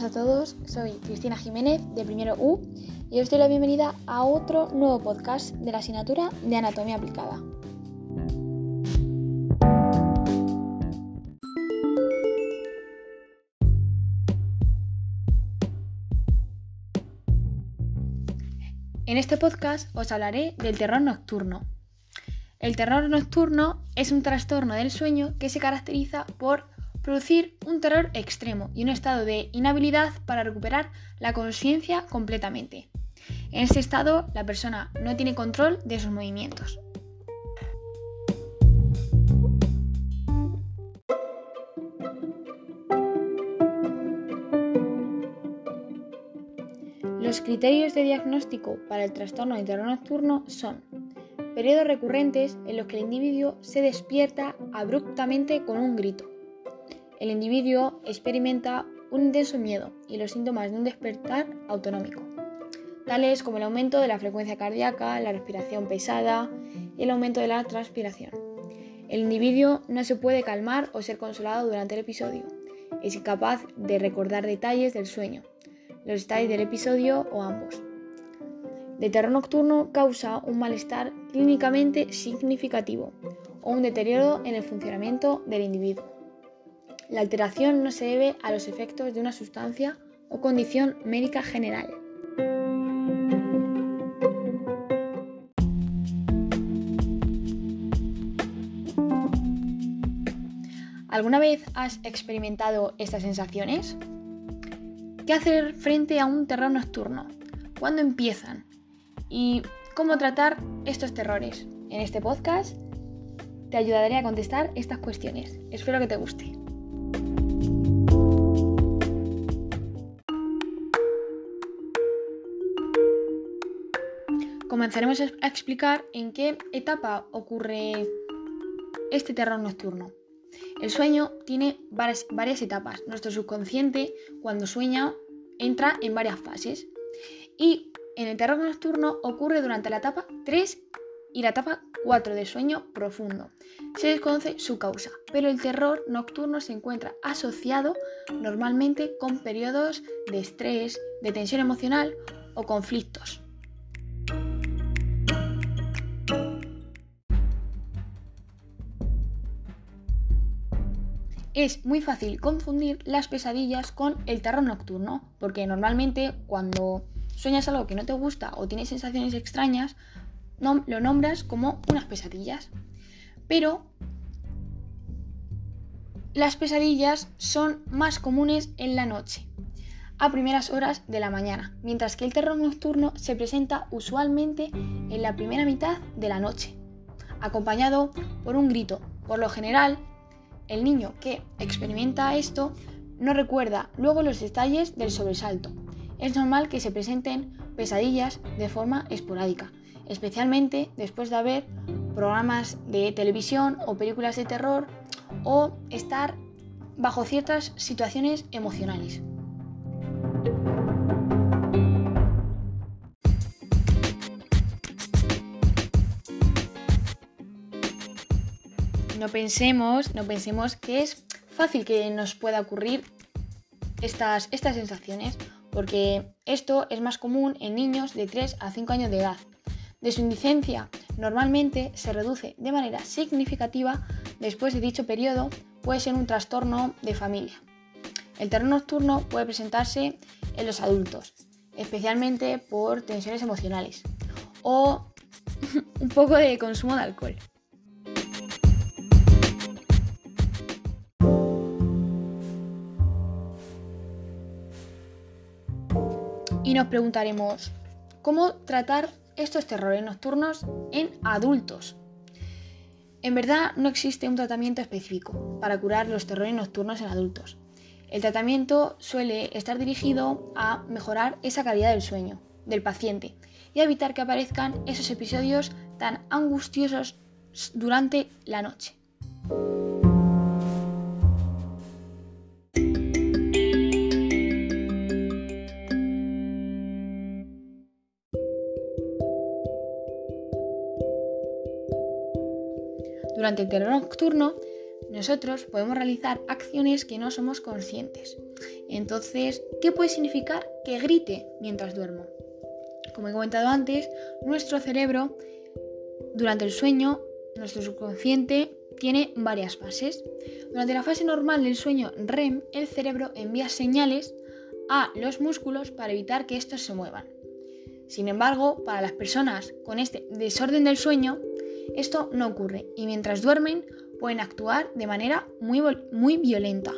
buenas a todos, soy Cristina Jiménez de Primero U y os doy la bienvenida a otro nuevo podcast de la asignatura de Anatomía Aplicada. En este podcast os hablaré del terror nocturno. El terror nocturno es un trastorno del sueño que se caracteriza por producir un terror extremo y un estado de inhabilidad para recuperar la conciencia completamente. En este estado, la persona no tiene control de sus movimientos. Los criterios de diagnóstico para el trastorno de terror nocturno son periodos recurrentes en los que el individuo se despierta abruptamente con un grito, el individuo experimenta un intenso miedo y los síntomas de un despertar autonómico, tales como el aumento de la frecuencia cardíaca, la respiración pesada y el aumento de la transpiración. El individuo no se puede calmar o ser consolado durante el episodio. Es incapaz de recordar detalles del sueño, los detalles del episodio o ambos. De terror nocturno causa un malestar clínicamente significativo o un deterioro en el funcionamiento del individuo. La alteración no se debe a los efectos de una sustancia o condición médica general. ¿Alguna vez has experimentado estas sensaciones? ¿Qué hacer frente a un terror nocturno? ¿Cuándo empiezan? ¿Y cómo tratar estos terrores? En este podcast te ayudaré a contestar estas cuestiones. Espero que te guste. Comenzaremos a explicar en qué etapa ocurre este terror nocturno. El sueño tiene varias, etapas. Nuestro subconsciente, cuando sueña, entra en varias fases. Y en el terror nocturno ocurre durante la etapa 3 y la etapa 4 de sueño profundo. Se desconoce su causa, pero el terror nocturno se encuentra asociado normalmente con periodos de estrés, de tensión emocional o conflictos. Es muy fácil confundir las pesadillas con el terror nocturno, porque normalmente cuando sueñas algo que no te gusta o tienes sensaciones extrañas, lo nombras como unas pesadillas. Pero las pesadillas son más comunes en la noche, a primeras horas de la mañana, mientras que el terror nocturno se presenta usualmente en la primera mitad de la noche, acompañado por un grito. Por lo general, el niño que experimenta esto no recuerda luego los detalles del sobresalto. Es normal que se presenten pesadillas de forma esporádica, especialmente después de haber programas de televisión o películas de terror o estar bajo ciertas situaciones emocionales. No pensemos, no pensemos que es fácil que nos pueda ocurrir estas, estas sensaciones, porque esto es más común en niños de 3 a 5 años de edad. De su indicencia normalmente se reduce de manera significativa después de dicho periodo, puede ser un trastorno de familia. El terror nocturno puede presentarse en los adultos, especialmente por tensiones emocionales o un poco de consumo de alcohol. Y nos preguntaremos, ¿cómo tratar estos terrores nocturnos en adultos? En verdad no existe un tratamiento específico para curar los terrores nocturnos en adultos. El tratamiento suele estar dirigido a mejorar esa calidad del sueño del paciente y evitar que aparezcan esos episodios tan angustiosos durante la noche. Durante el terror nocturno nosotros podemos realizar acciones que no somos conscientes. Entonces, ¿qué puede significar que grite mientras duermo? Como he comentado antes, nuestro cerebro durante el sueño, nuestro subconsciente tiene varias fases. Durante la fase normal del sueño REM, el cerebro envía señales a los músculos para evitar que estos se muevan. Sin embargo, para las personas con este desorden del sueño, esto no ocurre y mientras duermen pueden actuar de manera muy, muy violenta.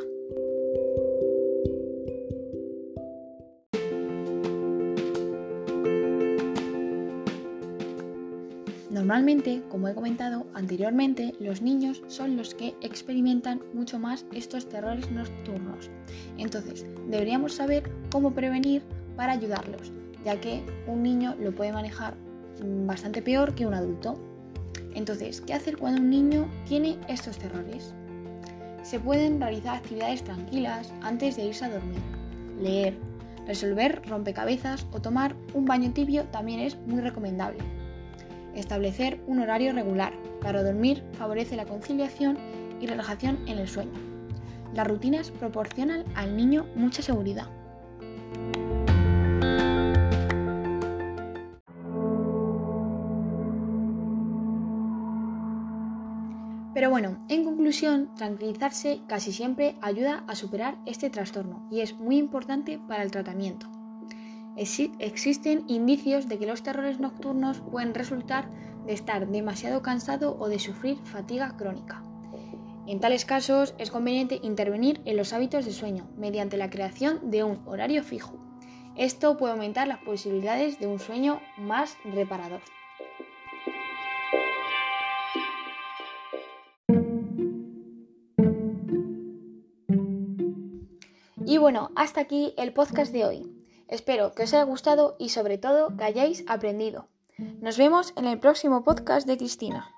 Normalmente, como he comentado anteriormente, los niños son los que experimentan mucho más estos terrores nocturnos. Entonces, deberíamos saber cómo prevenir para ayudarlos, ya que un niño lo puede manejar bastante peor que un adulto. Entonces, ¿qué hacer cuando un niño tiene estos terrores? Se pueden realizar actividades tranquilas antes de irse a dormir. Leer, resolver rompecabezas o tomar un baño tibio también es muy recomendable. Establecer un horario regular para dormir favorece la conciliación y relajación en el sueño. Las rutinas proporcionan al niño mucha seguridad. Pero bueno, en conclusión, tranquilizarse casi siempre ayuda a superar este trastorno y es muy importante para el tratamiento existen indicios de que los terrores nocturnos pueden resultar de estar demasiado cansado o de sufrir fatiga crónica. En tales casos es conveniente intervenir en los hábitos de sueño mediante la creación de un horario fijo. Esto puede aumentar las posibilidades de un sueño más reparador. Y bueno, hasta aquí el podcast de hoy. Espero que os haya gustado y sobre todo que hayáis aprendido. Nos vemos en el próximo podcast de Cristina.